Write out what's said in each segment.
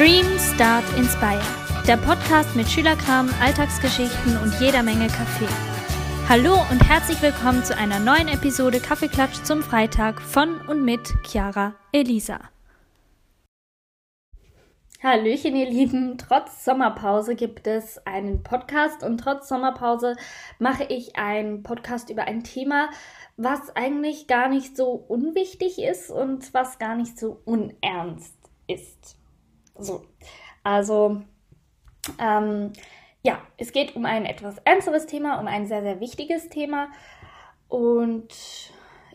Dream, Start, Inspire. Der Podcast mit Schülerkram, Alltagsgeschichten und jeder Menge Kaffee. Hallo und herzlich willkommen zu einer neuen Episode Kaffeeklatsch zum Freitag von und mit Chiara Elisa. Hallöchen, ihr Lieben. Trotz Sommerpause gibt es einen Podcast und trotz Sommerpause mache ich einen Podcast über ein Thema, was eigentlich gar nicht so unwichtig ist und was gar nicht so unernst ist. So, also, ähm, ja, es geht um ein etwas ernsteres Thema, um ein sehr, sehr wichtiges Thema. Und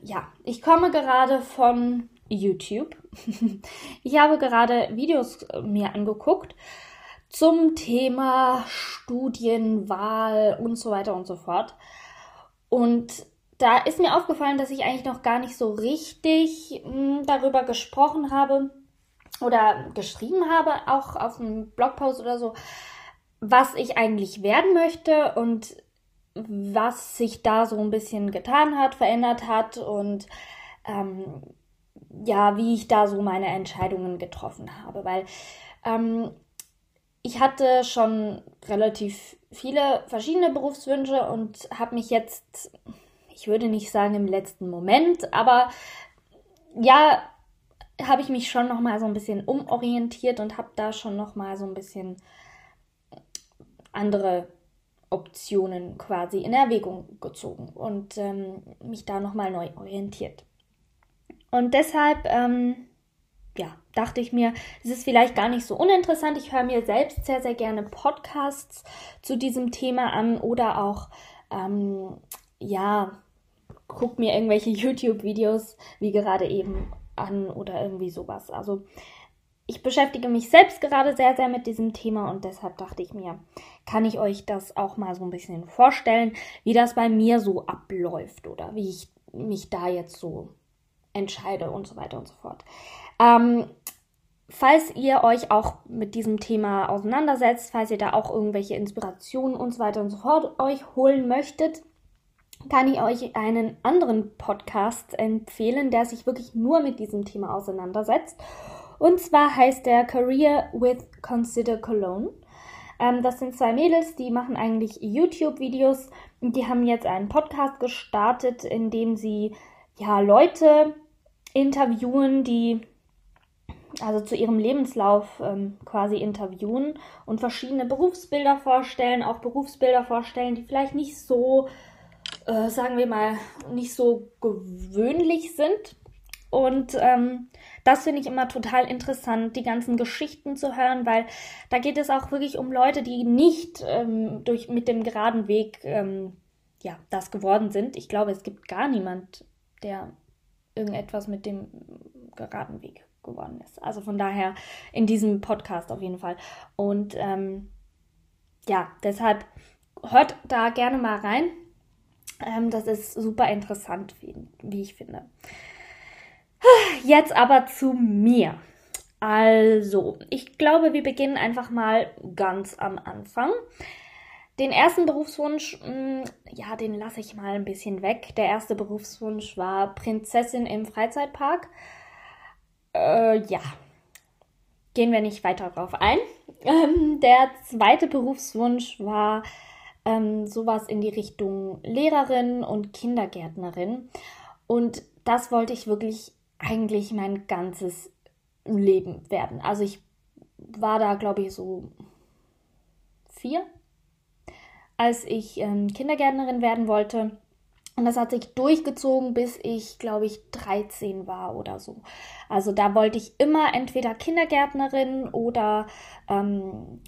ja, ich komme gerade von YouTube. Ich habe gerade Videos mir angeguckt zum Thema Studienwahl und so weiter und so fort. Und da ist mir aufgefallen, dass ich eigentlich noch gar nicht so richtig mh, hm, darüber gesprochen habe oder geschrieben habe, auch auf einem Blogpost oder so, was ich eigentlich werden möchte und was sich da so ein bisschen getan hat, verändert hat und ähm, ja, wie ich da so meine Entscheidungen getroffen habe, weil ähm, ich hatte schon relativ viele verschiedene Berufswünsche und habe mich jetzt, ich würde nicht sagen im letzten Moment, aber ja, habe ich mich schon noch mal so ein bisschen umorientiert und habe da schon noch mal so ein bisschen andere Optionen quasi in Erwägung gezogen und ähm, mich da noch mal neu orientiert. Und deshalb, ähm, ja, dachte ich mir, es ist vielleicht gar nicht so uninteressant. Ich höre mir selbst sehr, sehr gerne Podcasts zu diesem Thema an oder auch, ähm, ja, guck mir irgendwelche YouTube-Videos, wie gerade eben, an oder irgendwie sowas. Also ich beschäftige mich selbst gerade sehr, sehr mit diesem Thema und deshalb dachte ich mir, kann ich euch das auch mal so ein bisschen vorstellen, wie das bei mir so abläuft oder wie ich mich da jetzt so entscheide und so weiter und so fort. Ähm, falls ihr euch auch mit diesem Thema auseinandersetzt, falls ihr da auch irgendwelche Inspirationen und so weiter und so fort euch holen möchtet, kann ich euch einen anderen Podcast empfehlen, der sich wirklich nur mit diesem Thema auseinandersetzt. Und zwar heißt der Career with Consider Cologne. Ähm, das sind zwei Mädels, die machen eigentlich YouTube-Videos und die haben jetzt einen Podcast gestartet, in dem sie ja Leute interviewen, die also zu ihrem Lebenslauf ähm, quasi interviewen und verschiedene Berufsbilder vorstellen, auch Berufsbilder vorstellen, die vielleicht nicht so, äh, sagen wir mal, nicht so gewöhnlich sind. Und ähm, das finde ich immer total interessant, die ganzen Geschichten zu hören, weil da geht es auch wirklich um Leute, die nicht ähm, durch, mit dem geraden Weg ähm, ja, das geworden sind. Ich glaube, es gibt gar niemand, der irgendetwas mit dem geraden Weg geworden ist. Also von daher in diesem Podcast auf jeden Fall. Und ähm, ja, deshalb hört da gerne mal rein. Ähm, das ist super interessant, wie, wie ich finde. Jetzt aber zu mir. Also, ich glaube, wir beginnen einfach mal ganz am Anfang. Den ersten Berufswunsch, mh, mm, ja, den lasse ich mal ein bisschen weg. Der erste Berufswunsch war Prinzessin im Freizeitpark. Äh, ja, gehen wir nicht weiter drauf ein. Ähm, der zweite Berufswunsch war ähm, sowas in die Richtung Lehrerin und Kindergärtnerin. Und das wollte ich wirklich eigentlich mein ganzes Leben werden. Also ich war da, glaube ich, so vier, als ich ähm, Kindergärtnerin werden wollte. Und das hat sich durchgezogen, bis ich, glaube ich, 13 war oder so. Also da wollte ich immer entweder Kindergärtnerin oder ähm,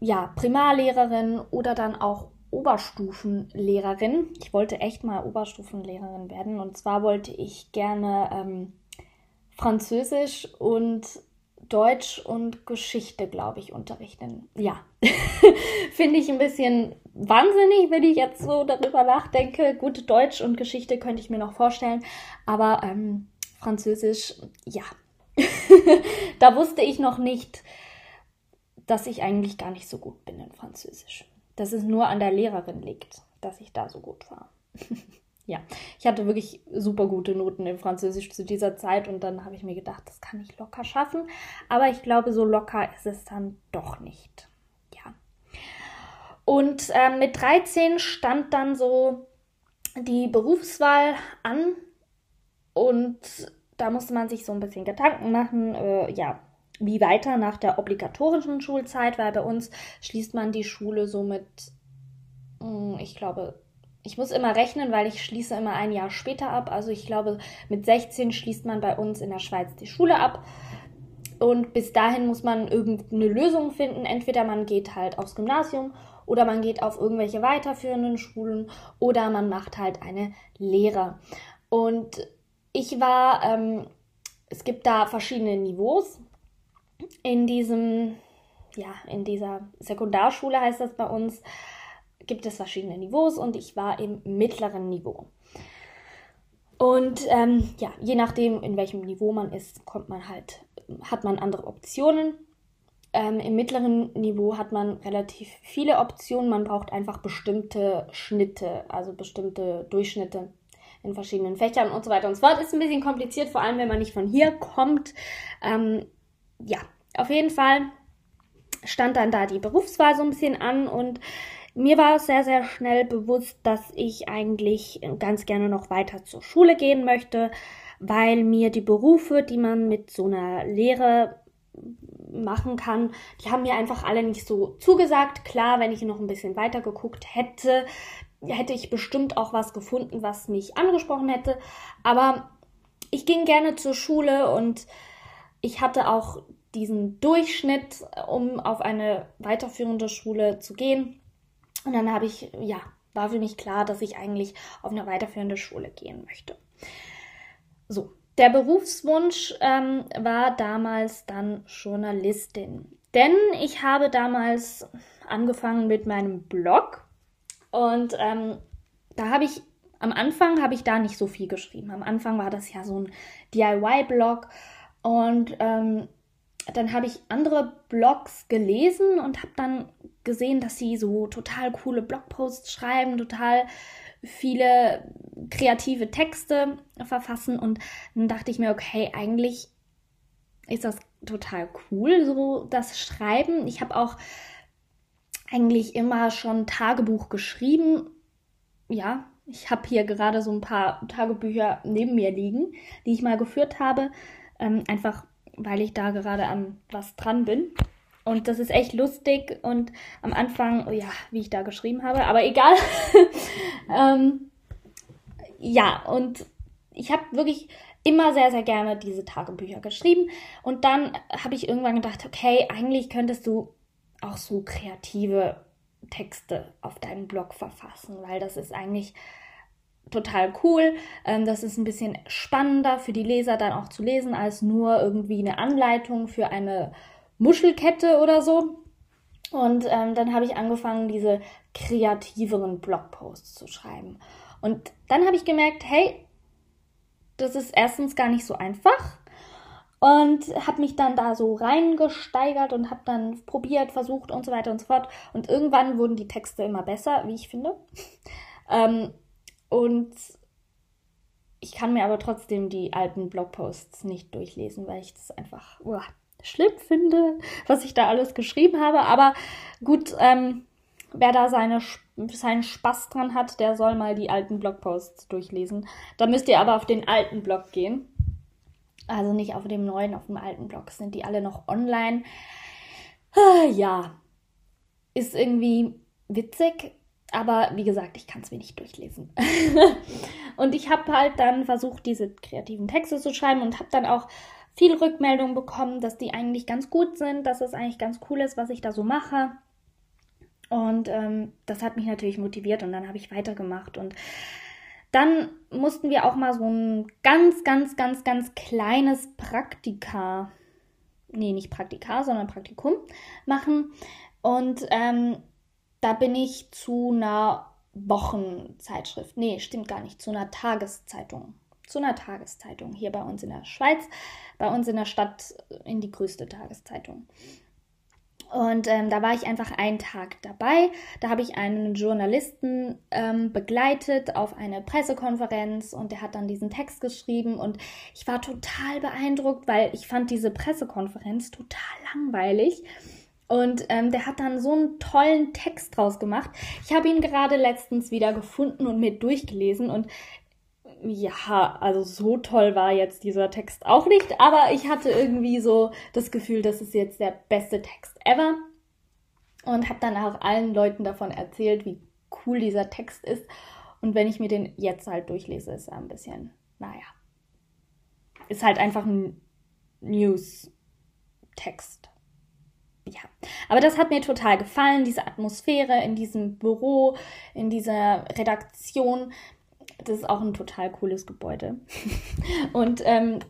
ja, Primarlehrerin oder dann auch Oberstufenlehrerin. Ich wollte echt mal Oberstufenlehrerin werden. Und zwar wollte ich gerne ähm, Französisch und Deutsch und Geschichte, glaube ich, unterrichten. Ja, finde ich ein bisschen wahnsinnig, wenn ich jetzt so darüber nachdenke. Gut, Deutsch und Geschichte könnte ich mir noch vorstellen, aber ähm, Französisch, ja. da wusste ich noch nicht, dass ich eigentlich gar nicht so gut bin in Französisch. Dass es nur an der Lehrerin liegt, dass ich da so gut war. ja, ich hatte wirklich super gute Noten in Französisch zu dieser Zeit und dann habe ich mir gedacht, das kann ich locker schaffen. Aber ich glaube, so locker ist es dann doch nicht. Ja. Und äh, mit 13 stand dann so die Berufswahl an und da musste man sich so ein bisschen Gedanken machen, äh, ja, wie weiter nach der obligatorischen Schulzeit, weil bei uns schließt man die Schule so mit, hm, ich glaube, ich muss immer rechnen, weil ich schließe immer ein Jahr später ab. Also ich glaube, mit 16 schließt man bei uns in der Schweiz die Schule ab. Und bis dahin muss man irgendeine Lösung finden. Entweder man geht halt aufs Gymnasium oder man geht auf irgendwelche weiterführenden Schulen oder man macht halt eine Lehre. Und ich war, ähm, es gibt da verschiedene Niveaus. In diesem, ja, in dieser Sekundarschule heißt das bei uns, gibt es verschiedene Niveaus und ich war im mittleren Niveau. Und ähm, ja, je nachdem, in welchem Niveau man ist, kommt man halt, hat man andere Optionen. Ähm, Im mittleren Niveau hat man relativ viele Optionen. Man braucht einfach bestimmte Schnitte, also bestimmte Durchschnitte in verschiedenen Fächern und so weiter und so fort. Ist ein bisschen kompliziert, vor allem wenn man nicht von hier kommt. Ähm, ja, auf jeden Fall stand dann da die Berufswahl so ein bisschen an und mir war sehr, sehr schnell bewusst, dass ich eigentlich ganz gerne noch weiter zur Schule gehen möchte, weil mir die Berufe, die man mit so einer Lehre machen kann, die haben mir einfach alle nicht so zugesagt. Klar, wenn ich noch ein bisschen weiter geguckt hätte, hätte ich bestimmt auch was gefunden, was mich angesprochen hätte. Aber ich ging gerne zur Schule und ich hatte auch diesen Durchschnitt, um auf eine weiterführende Schule zu gehen. Und dann habe ich, ja, war für mich klar, dass ich eigentlich auf eine weiterführende Schule gehen möchte. So, der Berufswunsch ähm, war damals dann Journalistin. Denn ich habe damals angefangen mit meinem Blog und ähm, da habe ich am Anfang habe ich da nicht so viel geschrieben. Am Anfang war das ja so ein DIY-Blog und ähm, dann habe ich andere Blogs gelesen und habe dann gesehen, dass sie so total coole Blogposts schreiben, total viele kreative Texte verfassen und dann dachte ich mir, okay, eigentlich ist das total cool, so das Schreiben. Ich habe auch eigentlich immer schon Tagebuch geschrieben. Ja, ich habe hier gerade so ein paar Tagebücher neben mir liegen, die ich mal geführt habe. Ähm, einfach weil ich da gerade an was dran bin. Und das ist echt lustig und am Anfang, oh ja, wie ich da geschrieben habe, aber egal. ähm, ja, und ich habe wirklich immer sehr, sehr gerne diese Tagebücher geschrieben. Und dann habe ich irgendwann gedacht, okay, eigentlich könntest du auch so kreative Texte auf deinem Blog verfassen, weil das ist eigentlich total cool. Ähm, das ist ein bisschen spannender für die Leser dann auch zu lesen, als nur irgendwie eine Anleitung für eine Muschelkette oder so. Und ähm, dann habe ich angefangen, diese kreativeren Blogposts zu schreiben. Und dann habe ich gemerkt, hey, das ist erstens gar nicht so einfach. Und habe mich dann da so reingesteigert und habe dann probiert, versucht und so weiter und so fort. Und irgendwann wurden die Texte immer besser, wie ich finde. ähm, und ich kann mir aber trotzdem die alten Blogposts nicht durchlesen, weil ich das einfach uah, schlimm finde, was ich da alles geschrieben habe. Aber gut, ähm, wer da seine, seinen Spaß dran hat, der soll mal die alten Blogposts durchlesen. Da müsst ihr aber auf den alten Blog gehen. Also nicht auf dem neuen, auf dem alten Blog. Sind die alle noch online? Ah, ja, ist irgendwie witzig, aber wie gesagt, ich kann es mir nicht durchlesen. und ich habe halt dann versucht, diese kreativen Texte zu schreiben und habe dann auch viel Rückmeldung bekommen, dass die eigentlich ganz gut sind, dass es eigentlich ganz cool ist, was ich da so mache. Und ähm, das hat mich natürlich motiviert und dann habe ich weitergemacht. Und dann mussten wir auch mal so ein ganz, ganz, ganz, ganz kleines Praktika, nee, nicht Praktika, sondern Praktikum machen. Und ähm, da bin ich zu einer Wochenzeitschrift, nee, stimmt gar nicht, zu einer Tageszeitung, zu einer Tageszeitung hier bei uns in der Schweiz, bei uns in der Stadt in die größte Tageszeitung. Und ähm, da war ich einfach einen Tag dabei. Da habe ich einen Journalisten ähm, begleitet auf eine Pressekonferenz und der hat dann diesen Text geschrieben und ich war total beeindruckt, weil ich fand diese Pressekonferenz total langweilig. Und ähm, der hat dann so einen tollen Text draus gemacht. Ich habe ihn gerade letztens wieder gefunden und mir durchgelesen und ja, also so toll war jetzt dieser Text auch nicht, aber ich hatte irgendwie so das Gefühl, das ist jetzt der beste Text ever und habe dann auch allen Leuten davon erzählt, wie cool dieser Text ist. Und wenn ich mir den jetzt halt durchlese, ist er ein bisschen, naja, ist halt einfach ein News-Text. Ja, aber das hat mir total gefallen, diese Atmosphäre in diesem Büro, in dieser Redaktion das ist auch ein total cooles Gebäude. und ähm,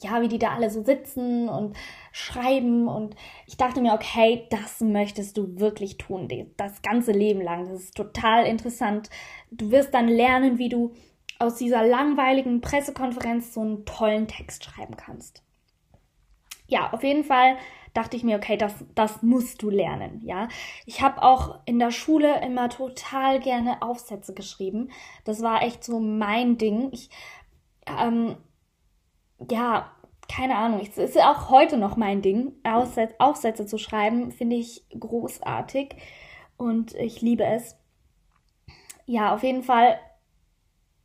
ja, wie die da alle so sitzen und schreiben. Und ich dachte mir, okay, das möchtest du wirklich tun, das ganze Leben lang. Das ist total interessant. Du wirst dann lernen, wie du aus dieser langweiligen Pressekonferenz so einen tollen Text schreiben kannst. Ja, auf jeden Fall dachte ich mir, okay, das, das musst du lernen, ja. Ich habe auch in der Schule immer total gerne Aufsätze geschrieben. Das war echt so mein Ding. Ich, ähm, ja, keine Ahnung, es ist auch heute noch mein Ding. Aufsätze, Aufsätze zu schreiben, finde ich großartig und ich liebe es. Ja, auf jeden Fall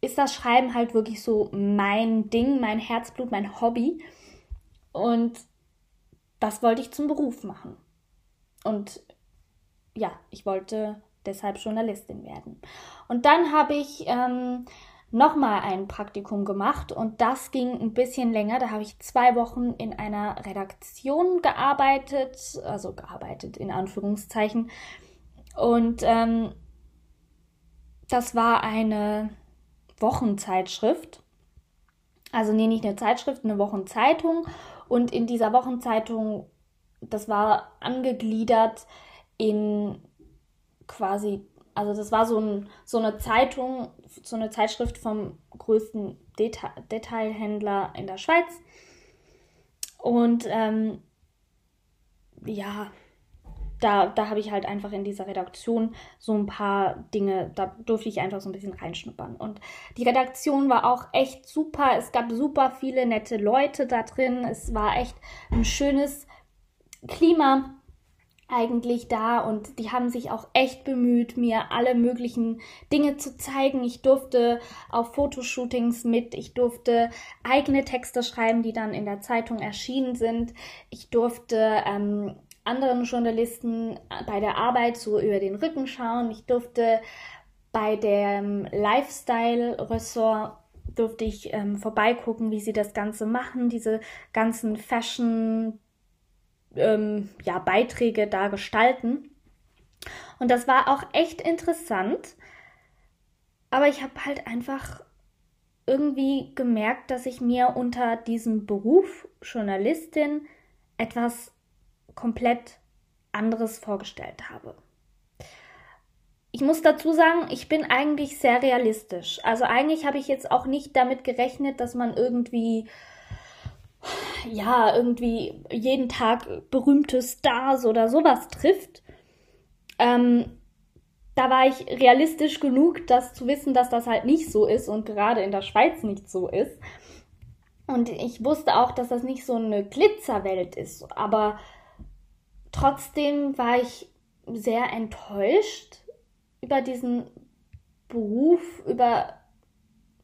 ist das Schreiben halt wirklich so mein Ding, mein Herzblut, mein Hobby. Und das wollte ich zum Beruf machen. Und ja, ich wollte deshalb Journalistin werden. Und dann habe ich ähm, nochmal ein Praktikum gemacht und das ging ein bisschen länger. Da habe ich zwei Wochen in einer Redaktion gearbeitet, also gearbeitet in Anführungszeichen. Und ähm, das war eine Wochenzeitschrift. Also nee, nicht eine Zeitschrift, eine Wochenzeitung. Und in dieser Wochenzeitung, das war angegliedert in quasi, also das war so, ein, so eine Zeitung, so eine Zeitschrift vom größten Deta Detailhändler in der Schweiz. Und ähm, ja, da, da habe ich halt einfach in dieser Redaktion so ein paar Dinge, da durfte ich einfach so ein bisschen reinschnuppern. Und die Redaktion war auch echt super. Es gab super viele nette Leute da drin. Es war echt ein schönes Klima eigentlich da und die haben sich auch echt bemüht, mir alle möglichen Dinge zu zeigen. Ich durfte auf Fotoshootings mit, ich durfte eigene Texte schreiben, die dann in der Zeitung erschienen sind. Ich durfte ähm, anderen Journalisten bei der Arbeit so über den Rücken schauen. Ich durfte bei dem Lifestyle-Ressort durfte ich ähm, vorbeigucken, wie sie das Ganze machen, diese ganzen Fashion ähm, ja, Beiträge da gestalten. Und das war auch echt interessant. Aber ich habe halt einfach irgendwie gemerkt, dass ich mir unter diesem Beruf Journalistin etwas komplett anderes vorgestellt habe. Ich muss dazu sagen, ich bin eigentlich sehr realistisch. Also eigentlich habe ich jetzt auch nicht damit gerechnet, dass man irgendwie ja, irgendwie jeden Tag berühmte Stars oder sowas trifft. Ähm, da war ich realistisch genug, das zu wissen, dass das halt nicht so ist und gerade in der Schweiz nicht so ist. Und ich wusste auch, dass das nicht so eine Glitzerwelt ist. Aber Trotzdem war ich sehr enttäuscht über diesen Beruf, über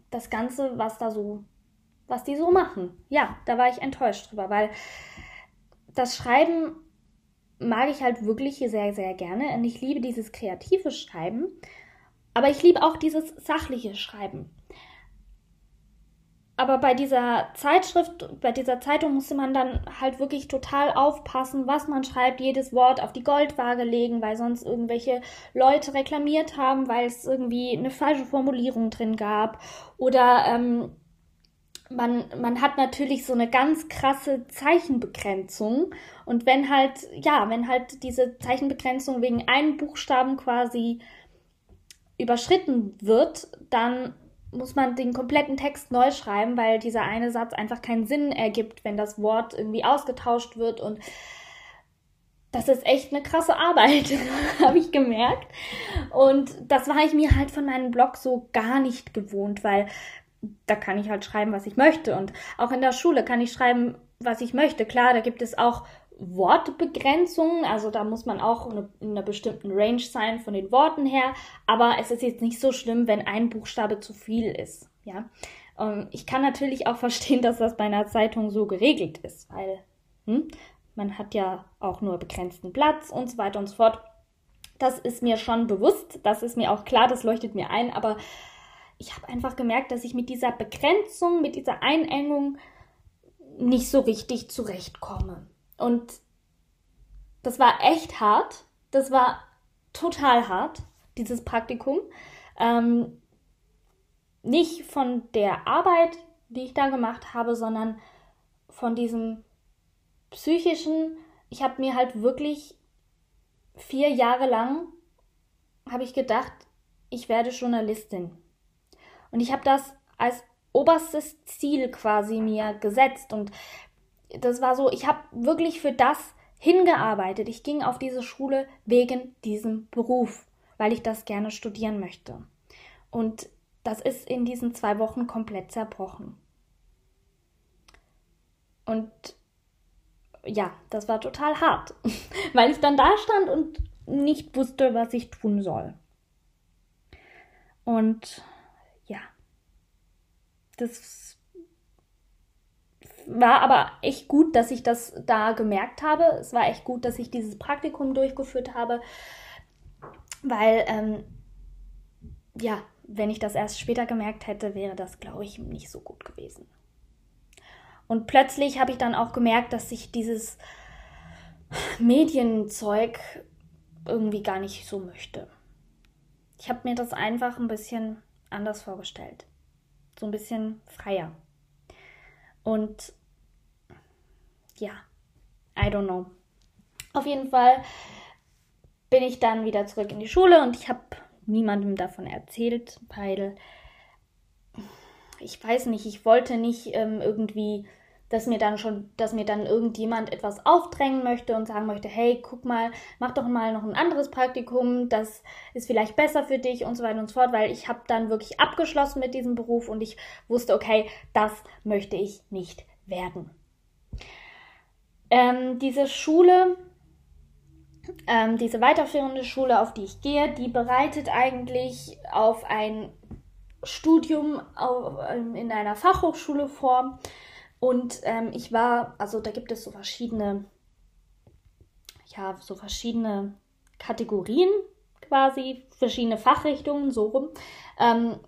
das Ganze, was da so, was die so machen. Ja, da war ich enttäuscht drüber, weil das Schreiben mag ich halt wirklich sehr, sehr gerne und ich liebe dieses kreative Schreiben, aber ich liebe auch dieses sachliche Schreiben aber bei dieser Zeitschrift, bei dieser Zeitung musste man dann halt wirklich total aufpassen, was man schreibt, jedes Wort auf die Goldwaage legen, weil sonst irgendwelche Leute reklamiert haben, weil es irgendwie eine falsche Formulierung drin gab. Oder ähm, man, man hat natürlich so eine ganz krasse Zeichenbegrenzung. Und wenn halt, ja, wenn halt diese Zeichenbegrenzung wegen einem Buchstaben quasi überschritten wird, dann muss man den kompletten Text neu schreiben, weil dieser eine Satz einfach keinen Sinn ergibt, wenn das Wort irgendwie ausgetauscht wird. Und das ist echt eine krasse Arbeit, habe ich gemerkt. Und das war ich mir halt von meinem Blog so gar nicht gewohnt, weil da kann ich halt schreiben, was ich möchte. Und auch in der Schule kann ich schreiben, was ich möchte. Klar, da gibt es auch Wortbegrenzungen, also da muss man auch in einer bestimmten Range sein von den Worten her, aber es ist jetzt nicht so schlimm, wenn ein Buchstabe zu viel ist, ja. Ähm, ich kann natürlich auch verstehen, dass das bei einer Zeitung so geregelt ist, weil hm, man hat ja auch nur begrenzten Platz und so weiter und so fort. Das ist mir schon bewusst, das ist mir auch klar, das leuchtet mir ein, aber ich habe einfach gemerkt, dass ich mit dieser Begrenzung, mit dieser Einengung nicht so richtig zurechtkomme. Und das war echt hart. Das war total hart, dieses Praktikum. Ähm, nicht von der Arbeit, die ich da gemacht habe, sondern von diesem psychischen. Ich habe mir halt wirklich vier Jahre lang habe ich gedacht, ich werde Journalistin. Und ich habe das als oberstes Ziel quasi mir gesetzt. Und das war so, ich habe wirklich für das hingearbeitet. Ich ging auf diese Schule wegen diesem Beruf, weil ich das gerne studieren möchte. Und das ist in diesen zwei Wochen komplett zerbrochen. Und ja, das war total hart, weil ich dann da stand und nicht wusste, was ich tun soll. Und das war aber echt gut, dass ich das da gemerkt habe. Es war echt gut, dass ich dieses Praktikum durchgeführt habe, weil, ähm, ja, wenn ich das erst später gemerkt hätte, wäre das, glaube ich, nicht so gut gewesen. Und plötzlich habe ich dann auch gemerkt, dass ich dieses Medienzeug irgendwie gar nicht so möchte. Ich habe mir das einfach ein bisschen anders vorgestellt so ein bisschen freier. Und ja, I don't know. Auf jeden Fall bin ich dann wieder zurück in die Schule und ich habe niemandem davon erzählt, weil ich weiß nicht, ich wollte nicht ähm, irgendwie dass mir dann schon, dass mir dann irgendjemand etwas aufdrängen möchte und sagen möchte, hey, guck mal, mach doch mal noch ein anderes Praktikum, das ist vielleicht besser für dich und so weiter und so fort, weil ich habe dann wirklich abgeschlossen mit diesem Beruf und ich wusste, okay, das möchte ich nicht werden. Ähm, diese Schule, ähm, diese weiterführende Schule, auf die ich gehe, die bereitet eigentlich auf ein Studium auf, ähm, in einer Fachhochschule vor. Und ähm, ich war, also da gibt es so verschiedene, ja, so verschiedene Kategorien quasi, verschiedene Fachrichtungen, so rum. Ähm,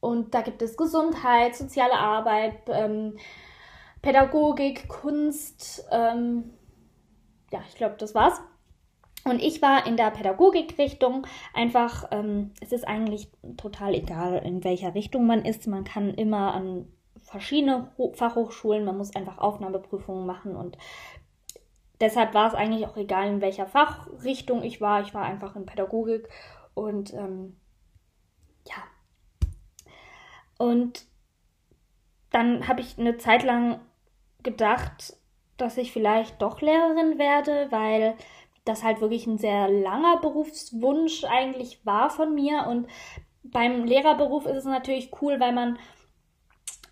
und da gibt es Gesundheit, soziale Arbeit, ähm, Pädagogik, Kunst, ähm, ja, ich glaube, das war's. Und ich war in der Pädagogikrichtung einfach, ähm, es ist eigentlich total egal, in welcher Richtung man ist. Man kann immer an verschiedene Fachhochschulen, man muss einfach Aufnahmeprüfungen machen und deshalb war es eigentlich auch egal, in welcher Fachrichtung ich war. Ich war einfach in Pädagogik und ähm, ja. Und dann habe ich eine Zeit lang gedacht, dass ich vielleicht doch Lehrerin werde, weil das halt wirklich ein sehr langer Berufswunsch eigentlich war von mir. Und beim Lehrerberuf ist es natürlich cool, weil man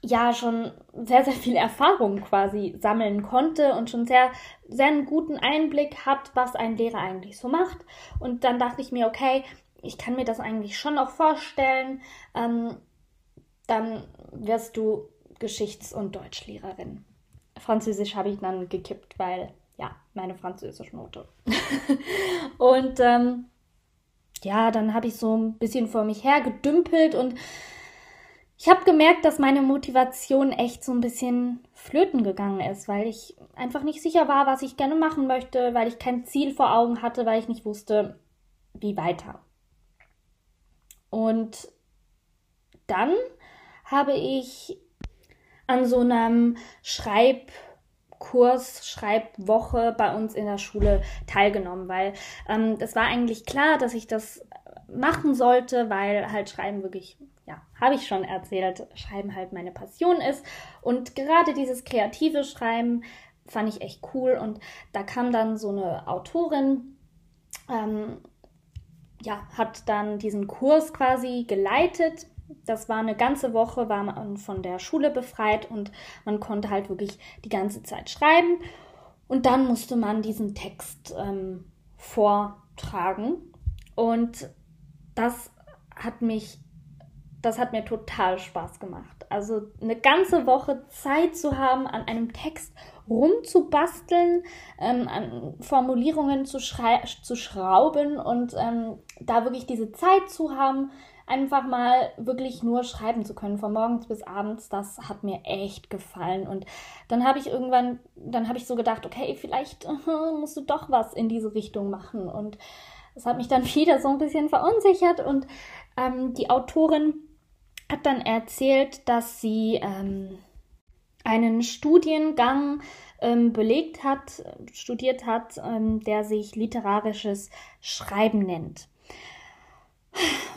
ja schon sehr, sehr viel Erfahrung quasi sammeln konnte und schon sehr, sehr einen guten Einblick hat, was ein Lehrer eigentlich so macht. Und dann dachte ich mir, okay, ich kann mir das eigentlich schon auch vorstellen. Ähm, dann wirst du Geschichts- und Deutschlehrerin. Französisch habe ich dann gekippt, weil ja, meine französische Note. und ähm, ja, dann habe ich so ein bisschen vor mich her gedümpelt und ich habe gemerkt, dass meine Motivation echt so ein bisschen flöten gegangen ist, weil ich einfach nicht sicher war, was ich gerne machen möchte, weil ich kein Ziel vor Augen hatte, weil ich nicht wusste, wie weiter. Und dann habe ich an so einem Schreibkurs, Schreibwoche bei uns in der Schule teilgenommen, weil ähm, es war eigentlich klar, dass ich das machen sollte, weil halt Schreiben wirklich ja, habe ich schon erzählt, Schreiben halt meine Passion ist. Und gerade dieses kreative Schreiben fand ich echt cool. Und da kam dann so eine Autorin, ähm, ja, hat dann diesen Kurs quasi geleitet. Das war eine ganze Woche, war man von der Schule befreit und man konnte halt wirklich die ganze Zeit schreiben. Und dann musste man diesen Text ähm, vortragen. Und das hat mich, das hat mir total Spaß gemacht. Also eine ganze Woche Zeit zu haben, an einem Text rumzubasteln, ähm, an Formulierungen zu, zu schrauben und ähm, da wirklich diese Zeit zu haben, einfach mal wirklich nur schreiben zu können, von morgens bis abends, das hat mir echt gefallen. Und dann habe ich irgendwann, dann habe ich so gedacht, okay, vielleicht musst du doch was in diese Richtung machen. Und das hat mich dann wieder so ein bisschen verunsichert. Und ähm, die Autorin hat dann erzählt, dass sie ähm, einen Studiengang ähm, belegt hat, studiert hat, ähm, der sich literarisches Schreiben nennt.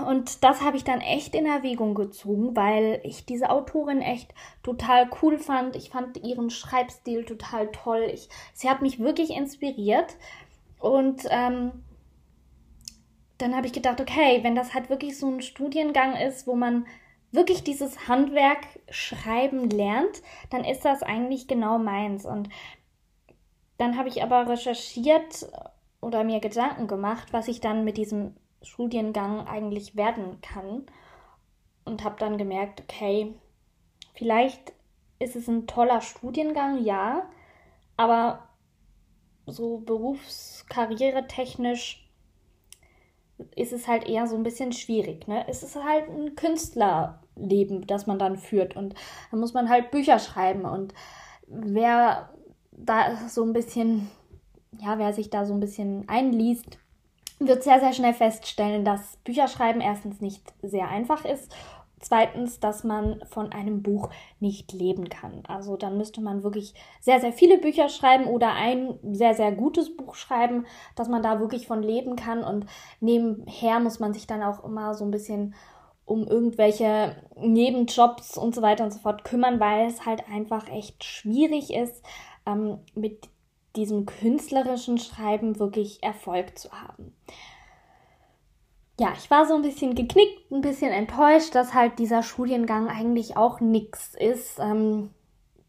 Und das habe ich dann echt in Erwägung gezogen, weil ich diese Autorin echt total cool fand. Ich fand ihren Schreibstil total toll. Ich, sie hat mich wirklich inspiriert. Und ähm, dann habe ich gedacht, okay, wenn das halt wirklich so ein Studiengang ist, wo man wirklich dieses Handwerk schreiben lernt, dann ist das eigentlich genau meins. Und dann habe ich aber recherchiert oder mir Gedanken gemacht, was ich dann mit diesem Studiengang eigentlich werden kann. Und habe dann gemerkt, okay, vielleicht ist es ein toller Studiengang, ja, aber so berufskarrieretechnisch ist es halt eher so ein bisschen schwierig. Ne? Es ist halt ein Künstlerleben, das man dann führt. Und da muss man halt Bücher schreiben. Und wer da so ein bisschen, ja, wer sich da so ein bisschen einliest, wird sehr, sehr schnell feststellen, dass Bücherschreiben erstens nicht sehr einfach ist Zweitens, dass man von einem Buch nicht leben kann. Also dann müsste man wirklich sehr, sehr viele Bücher schreiben oder ein sehr, sehr gutes Buch schreiben, dass man da wirklich von leben kann. Und nebenher muss man sich dann auch immer so ein bisschen um irgendwelche Nebenjobs und so weiter und so fort kümmern, weil es halt einfach echt schwierig ist, ähm, mit diesem künstlerischen Schreiben wirklich Erfolg zu haben ja, ich war so ein bisschen geknickt, ein bisschen enttäuscht, dass halt dieser Studiengang eigentlich auch nichts ist. Ähm,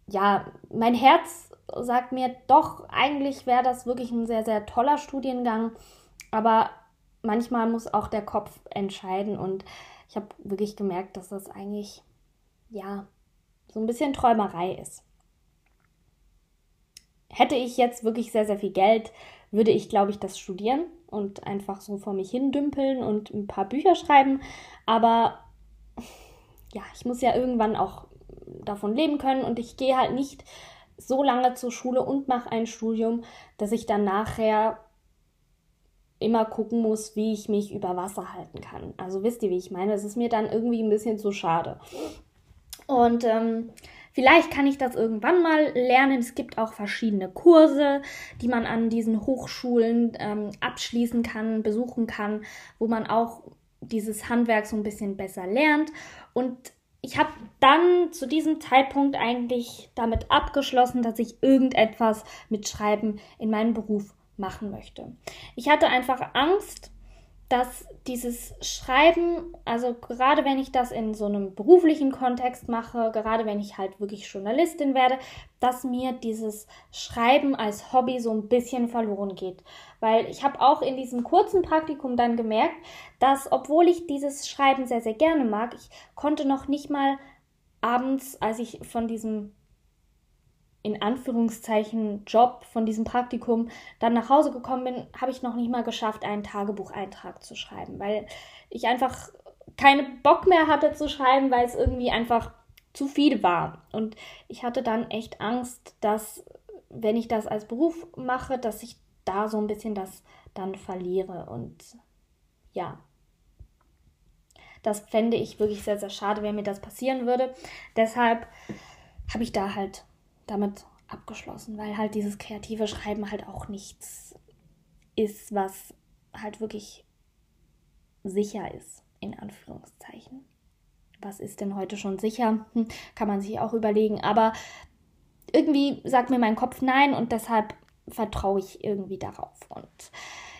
ja, mein Herz sagt mir doch, eigentlich wäre das wirklich ein sehr, sehr toller Studiengang, aber manchmal muss auch der Kopf entscheiden und ich habe wirklich gemerkt, dass das eigentlich, ja, so ein bisschen Träumerei ist. Hätte ich jetzt wirklich sehr, sehr viel Geld, würde ich, glaube ich, das studieren und einfach so vor mich hin dümpeln und ein paar Bücher schreiben. Aber ja, ich muss ja irgendwann auch davon leben können und ich gehe halt nicht so lange zur Schule und mache ein Studium, dass ich dann nachher immer gucken muss, wie ich mich über Wasser halten kann. Also wisst ihr, wie ich meine? Es ist mir dann irgendwie ein bisschen zu schade. Und ähm, Vielleicht kann ich das irgendwann mal lernen. Es gibt auch verschiedene Kurse, die man an diesen Hochschulen ähm, abschließen kann, besuchen kann, wo man auch dieses Handwerk so ein bisschen besser lernt. Und ich habe dann zu diesem Zeitpunkt eigentlich damit abgeschlossen, dass ich irgendetwas mit Schreiben in meinem Beruf machen möchte. Ich hatte einfach Angst, dass dieses Schreiben, also gerade wenn ich das in so einem beruflichen Kontext mache, gerade wenn ich halt wirklich Journalistin werde, dass mir dieses Schreiben als Hobby so ein bisschen verloren geht. Weil ich habe auch in diesem kurzen Praktikum dann gemerkt, dass obwohl ich dieses Schreiben sehr, sehr gerne mag, ich konnte noch nicht mal abends, als ich von diesem in Anführungszeichen Job von diesem Praktikum dann nach Hause gekommen bin, habe ich noch nicht mal geschafft, einen Tagebucheintrag zu schreiben, weil ich einfach keine Bock mehr hatte zu schreiben, weil es irgendwie einfach zu viel war. Und ich hatte dann echt Angst, dass wenn ich das als Beruf mache, dass ich da so ein bisschen das dann verliere. Und ja, das fände ich wirklich sehr, sehr schade, wenn mir das passieren würde. Deshalb habe ich da halt damit abgeschlossen, weil halt dieses kreative Schreiben halt auch nichts ist, was halt wirklich sicher ist, in Anführungszeichen. Was ist denn heute schon sicher? Hm, kann man sich auch überlegen. Aber irgendwie sagt mir mein Kopf nein und deshalb vertraue ich irgendwie darauf. Und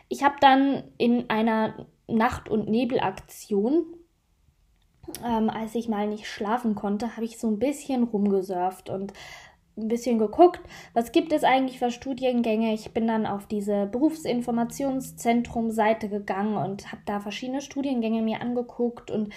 ich habe dann in einer Nacht- und Nebelaktion, ähm, als ich mal nicht schlafen konnte, habe ich so ein bisschen rumgesurft und ein bisschen geguckt, was gibt es eigentlich für Studiengänge. Ich bin dann auf diese Berufsinformationszentrum-Seite gegangen und habe da verschiedene Studiengänge mir angeguckt. Und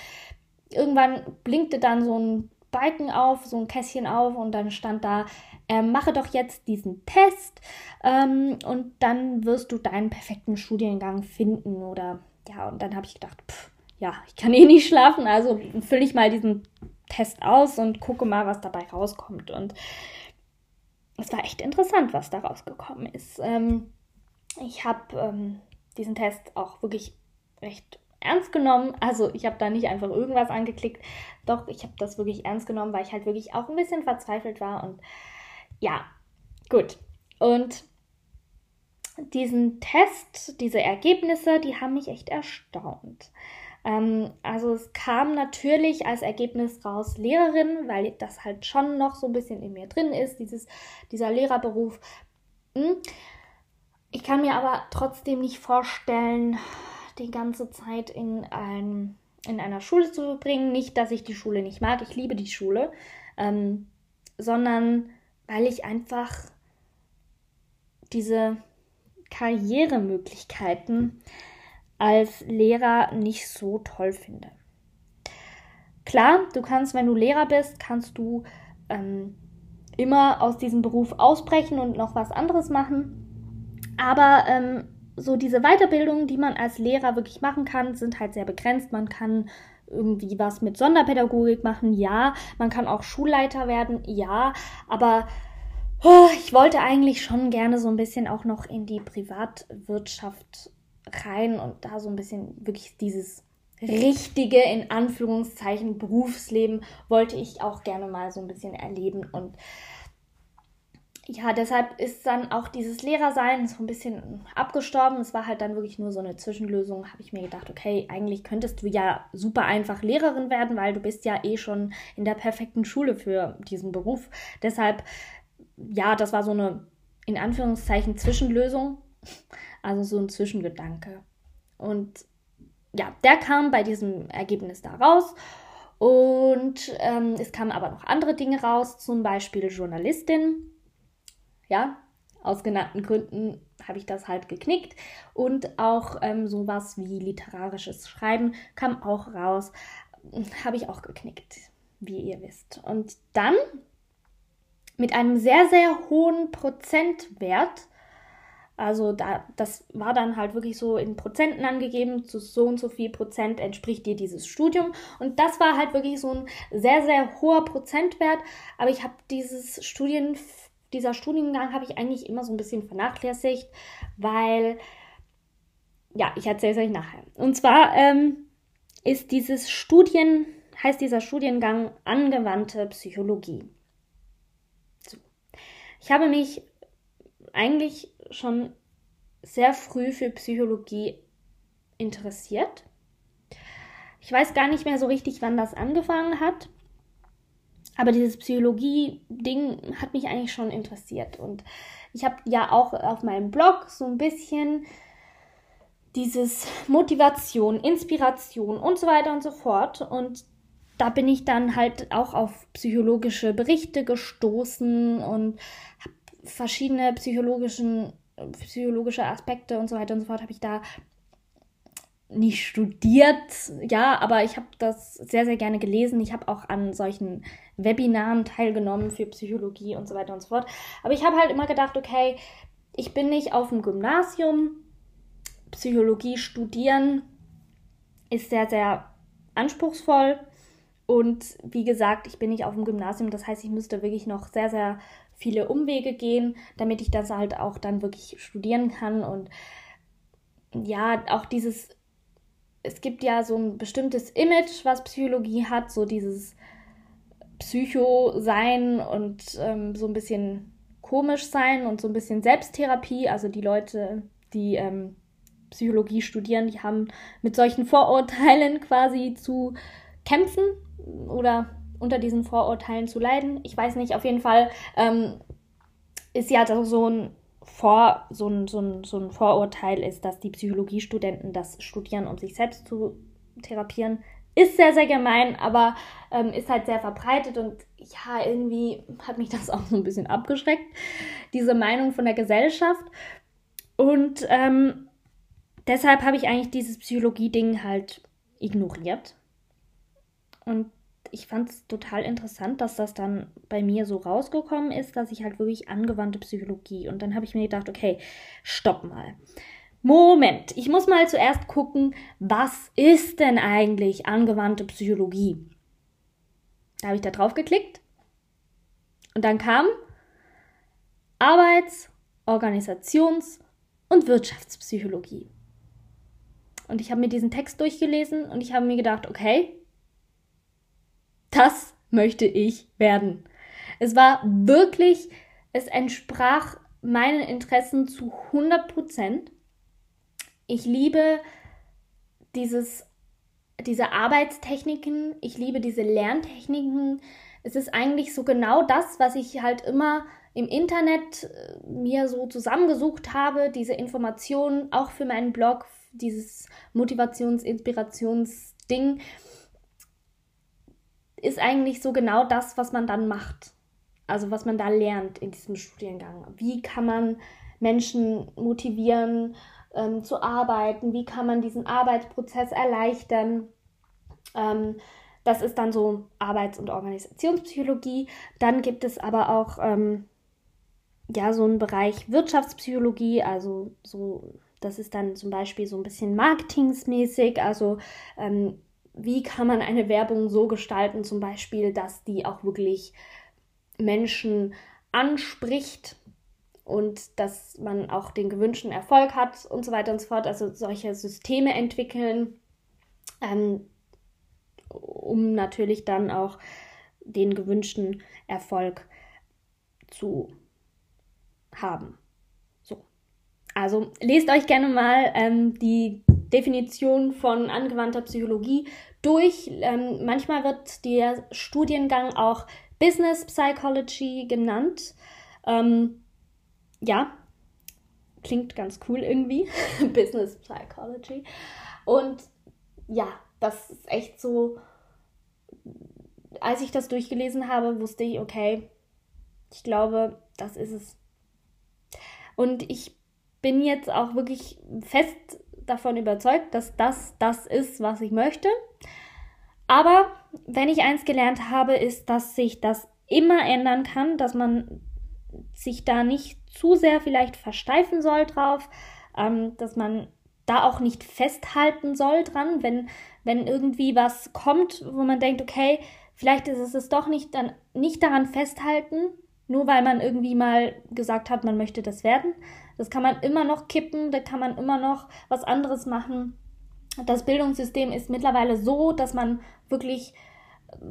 irgendwann blinkte dann so ein Balken auf, so ein Kästchen auf und dann stand da, äh, mache doch jetzt diesen Test ähm, und dann wirst du deinen perfekten Studiengang finden oder ja, und dann habe ich gedacht, pff, ja, ich kann eh nicht schlafen, also fülle ich mal diesen Test aus und gucke mal, was dabei rauskommt. Und es war echt interessant, was da rausgekommen ist. Ähm, ich habe ähm, diesen Test auch wirklich recht ernst genommen. Also ich habe da nicht einfach irgendwas angeklickt. Doch, ich habe das wirklich ernst genommen, weil ich halt wirklich auch ein bisschen verzweifelt war. Und ja, gut. Und diesen Test, diese Ergebnisse, die haben mich echt erstaunt. Ähm, also es kam natürlich als Ergebnis raus Lehrerin, weil das halt schon noch so ein bisschen in mir drin ist, dieses, dieser Lehrerberuf. Hm. Ich kann mir aber trotzdem nicht vorstellen, die ganze Zeit in, ein, in einer Schule zu verbringen. Nicht, dass ich die Schule nicht mag, ich liebe die Schule, ähm, sondern weil ich einfach diese Karrieremöglichkeiten als Lehrer nicht so toll finde. Klar, du kannst, wenn du Lehrer bist, kannst du ähm, immer aus diesem Beruf ausbrechen und noch was anderes machen. Aber ähm, so diese Weiterbildungen, die man als Lehrer wirklich machen kann, sind halt sehr begrenzt. Man kann irgendwie was mit Sonderpädagogik machen, ja. Man kann auch Schulleiter werden, ja. Aber oh, ich wollte eigentlich schon gerne so ein bisschen auch noch in die Privatwirtschaft rein und da so ein bisschen wirklich dieses richtige, in Anführungszeichen, Berufsleben wollte ich auch gerne mal so ein bisschen erleben und ja, deshalb ist dann auch dieses Lehrersein so ein bisschen abgestorben. Es war halt dann wirklich nur so eine Zwischenlösung. Habe ich mir gedacht, okay, eigentlich könntest du ja super einfach Lehrerin werden, weil du bist ja eh schon in der perfekten Schule für diesen Beruf. Deshalb, ja, das war so eine in Anführungszeichen Zwischenlösung, also so ein Zwischengedanke. Und ja, der kam bei diesem Ergebnis da raus. Und ähm, es kamen aber noch andere Dinge raus, zum Beispiel Journalistin ja, aus genannten Gründen habe ich das halt geknickt. Und auch ähm, sowas wie literarisches Schreiben kam auch raus. Habe ich auch geknickt, wie ihr wisst. Und dann mit einem sehr, sehr hohen Prozentwert, also da, das war dann halt wirklich so in Prozenten angegeben, zu so und so viel Prozent entspricht dir dieses Studium. Und das war halt wirklich so ein sehr, sehr hoher Prozentwert. Aber ich habe dieses Studien dieser Studiengang habe ich eigentlich immer so ein bisschen vernachlässigt, weil, ja, ich erzähle es euch nachher. Und zwar ähm, ist dieses Studien, heißt dieser Studiengang angewandte Psychologie. So. Ich habe mich eigentlich schon sehr früh für Psychologie interessiert. Ich weiß gar nicht mehr so richtig, wann das angefangen hat. Aber dieses Psychologie-Ding hat mich eigentlich schon interessiert. Und ich habe ja auch auf meinem Blog so ein bisschen dieses Motivation, Inspiration und so weiter und so fort. Und da bin ich dann halt auch auf psychologische Berichte gestoßen und habe verschiedene psychologischen, psychologische Aspekte und so weiter und so fort habe ich da nicht studiert, ja, aber ich habe das sehr, sehr gerne gelesen. Ich habe auch an solchen Webinaren teilgenommen für Psychologie und so weiter und so fort. Aber ich habe halt immer gedacht, okay, ich bin nicht auf dem Gymnasium. Psychologie studieren ist sehr, sehr anspruchsvoll. Und wie gesagt, ich bin nicht auf dem Gymnasium. Das heißt, ich müsste wirklich noch sehr, sehr viele Umwege gehen, damit ich das halt auch dann wirklich studieren kann. Und ja, auch dieses es gibt ja so ein bestimmtes Image, was Psychologie hat, so dieses Psycho-Sein und ähm, so ein bisschen komisch sein und so ein bisschen Selbsttherapie. Also die Leute, die ähm, Psychologie studieren, die haben mit solchen Vorurteilen quasi zu kämpfen oder unter diesen Vorurteilen zu leiden. Ich weiß nicht, auf jeden Fall ähm, ist ja so ein vor, so ein, so, ein, so ein Vorurteil ist, dass die Psychologiestudenten das studieren, um sich selbst zu therapieren. Ist sehr, sehr gemein, aber ähm, ist halt sehr verbreitet und ja, irgendwie hat mich das auch so ein bisschen abgeschreckt, diese Meinung von der Gesellschaft. Und ähm, deshalb habe ich eigentlich dieses Psychologie-Ding halt ignoriert. Und ich fand es total interessant, dass das dann bei mir so rausgekommen ist, dass ich halt wirklich angewandte Psychologie. Und dann habe ich mir gedacht, okay, stopp mal. Moment, ich muss mal zuerst gucken, was ist denn eigentlich angewandte Psychologie? Da habe ich da drauf geklickt und dann kam Arbeits-, Organisations- und Wirtschaftspsychologie. Und ich habe mir diesen Text durchgelesen und ich habe mir gedacht, okay, das möchte ich werden. Es war wirklich, es entsprach meinen Interessen zu 100 Prozent. Ich liebe dieses, diese Arbeitstechniken, ich liebe diese Lerntechniken. Es ist eigentlich so genau das, was ich halt immer im Internet äh, mir so zusammengesucht habe, diese Informationen auch für meinen Blog, dieses Motivations-, Inspirationsding ist eigentlich so genau das, was man dann macht. Also was man da lernt in diesem Studiengang. Wie kann man Menschen motivieren ähm, zu arbeiten? Wie kann man diesen Arbeitsprozess erleichtern? Ähm, das ist dann so Arbeits- und Organisationspsychologie. Dann gibt es aber auch ähm, ja so einen Bereich Wirtschaftspsychologie, also so das ist dann zum Beispiel so ein bisschen marketingsmäßig, also ähm, wie kann man eine Werbung so gestalten, zum Beispiel, dass die auch wirklich Menschen anspricht und dass man auch den gewünschten Erfolg hat und so weiter und so fort. Also solche Systeme entwickeln, ähm, um natürlich dann auch den gewünschten Erfolg zu haben. So. Also lest euch gerne mal ähm, die Definition von angewandter Psychologie durch. Ähm, manchmal wird der Studiengang auch Business Psychology genannt. Ähm, ja, klingt ganz cool irgendwie. Business Psychology. Und ja, das ist echt so. Als ich das durchgelesen habe, wusste ich, okay, ich glaube, das ist es. Und ich bin jetzt auch wirklich fest davon überzeugt, dass das das ist, was ich möchte. Aber wenn ich eins gelernt habe, ist, dass sich das immer ändern kann, dass man sich da nicht zu sehr vielleicht versteifen soll drauf, ähm, dass man da auch nicht festhalten soll dran, wenn, wenn irgendwie was kommt, wo man denkt, okay, vielleicht ist es es doch nicht, dann nicht daran festhalten, nur weil man irgendwie mal gesagt hat, man möchte das werden, das kann man immer noch kippen, da kann man immer noch was anderes machen. Das Bildungssystem ist mittlerweile so, dass man wirklich,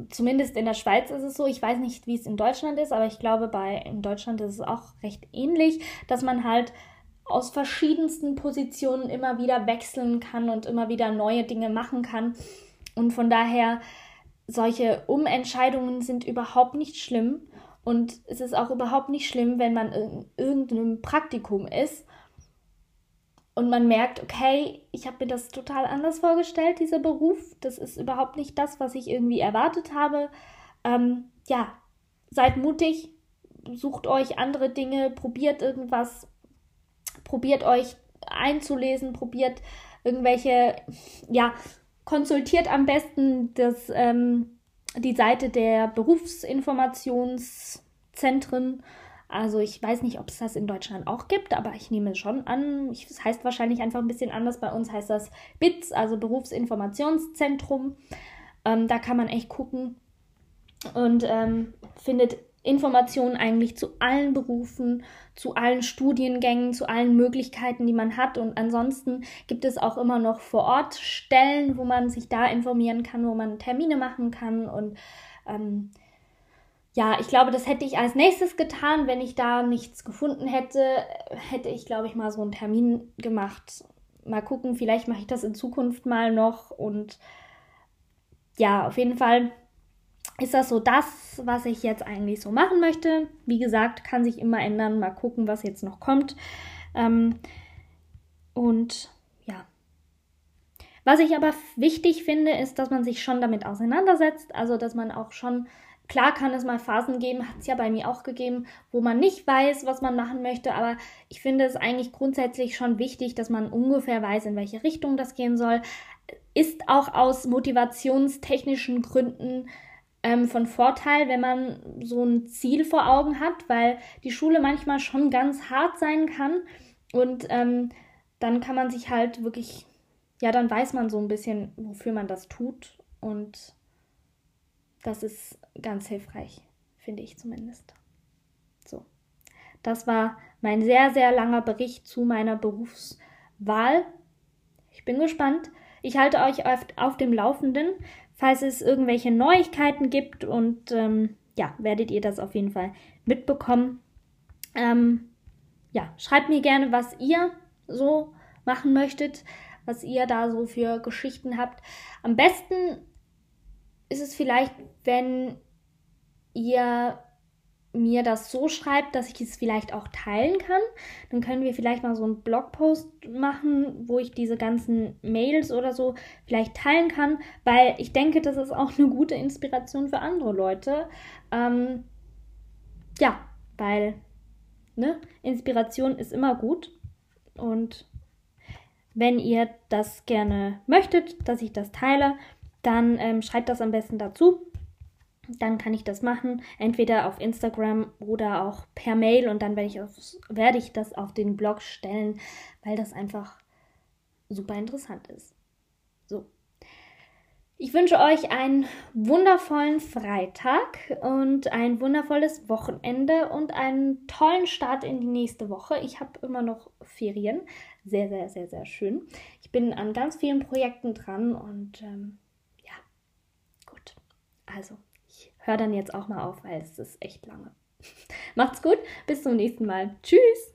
zumindest in der Schweiz ist es so, ich weiß nicht, wie es in Deutschland ist, aber ich glaube, bei in Deutschland ist es auch recht ähnlich, dass man halt aus verschiedensten Positionen immer wieder wechseln kann und immer wieder neue Dinge machen kann. Und von daher, solche Umentscheidungen sind überhaupt nicht schlimm. Und es ist auch überhaupt nicht schlimm, wenn man in irgendeinem Praktikum ist und man merkt, okay, ich habe mir das total anders vorgestellt, dieser Beruf. Das ist überhaupt nicht das, was ich irgendwie erwartet habe. Ähm, ja, seid mutig, sucht euch andere Dinge, probiert irgendwas, probiert euch einzulesen, probiert irgendwelche, ja, konsultiert am besten das, ähm, die Seite der Berufsinformationszentren. Also ich weiß nicht, ob es das in Deutschland auch gibt, aber ich nehme schon an. Es das heißt wahrscheinlich einfach ein bisschen anders. Bei uns heißt das BITS, also Berufsinformationszentrum. Ähm, da kann man echt gucken und ähm, findet Informationen eigentlich zu allen Berufen, zu allen Studiengängen, zu allen Möglichkeiten, die man hat. Und ansonsten gibt es auch immer noch vor Ort Stellen, wo man sich da informieren kann, wo man Termine machen kann. Und ähm, ja, ich glaube, das hätte ich als nächstes getan. Wenn ich da nichts gefunden hätte, hätte ich, glaube ich, mal so einen Termin gemacht. Mal gucken, vielleicht mache ich das in Zukunft mal noch. Und ja, auf jeden Fall ist das so das, was ich jetzt eigentlich so machen möchte. Wie gesagt, kann sich immer ändern. Mal gucken, was jetzt noch kommt. Ähm, und ja. Was ich aber wichtig finde, ist, dass man sich schon damit auseinandersetzt. Also, dass man auch schon, klar kann es mal Phasen geben, hat es ja bei mir auch gegeben, wo man nicht weiß, was man machen möchte. Aber ich finde es eigentlich grundsätzlich schon wichtig, dass man ungefähr weiß, in welche Richtung das gehen soll. Ist auch aus motivationstechnischen Gründen ähm, von Vorteil, wenn man so ein Ziel vor Augen hat, weil die Schule manchmal schon ganz hart sein kann und ähm, dann kann man sich halt wirklich, ja, dann weiß man so ein bisschen, wofür man das tut und das ist ganz hilfreich, finde ich zumindest. So, das war mein sehr, sehr langer Bericht zu meiner Berufswahl. Ich bin gespannt. Ich halte euch auf, auf dem Laufenden falls es irgendwelche Neuigkeiten gibt und ähm, ja, werdet ihr das auf jeden Fall mitbekommen. Ähm, ja, schreibt mir gerne, was ihr so machen möchtet, was ihr da so für Geschichten habt. Am besten ist es vielleicht, wenn ihr mir das so schreibt, dass ich es vielleicht auch teilen kann. Dann können wir vielleicht mal so einen Blogpost machen, wo ich diese ganzen Mails oder so vielleicht teilen kann, weil ich denke, das ist auch eine gute Inspiration für andere Leute. Ähm, ja, weil ne, Inspiration ist immer gut und wenn ihr das gerne möchtet, dass ich das teile, dann ähm, schreibt das am besten dazu dann kann ich das machen, entweder auf Instagram oder auch per Mail und dann werde ich, auf, werde ich das auf den Blog stellen, weil das einfach super interessant ist. So. Ich wünsche euch einen wundervollen Freitag und ein wundervolles Wochenende und einen tollen Start in die nächste Woche. Ich habe immer noch Ferien. Sehr, sehr, sehr, sehr schön. Ich bin an ganz vielen Projekten dran und ähm, ja, gut. Also, höre dann jetzt auch mal auf, weil es ist echt lange. Macht's gut, bis zum nächsten Mal. Tschüss!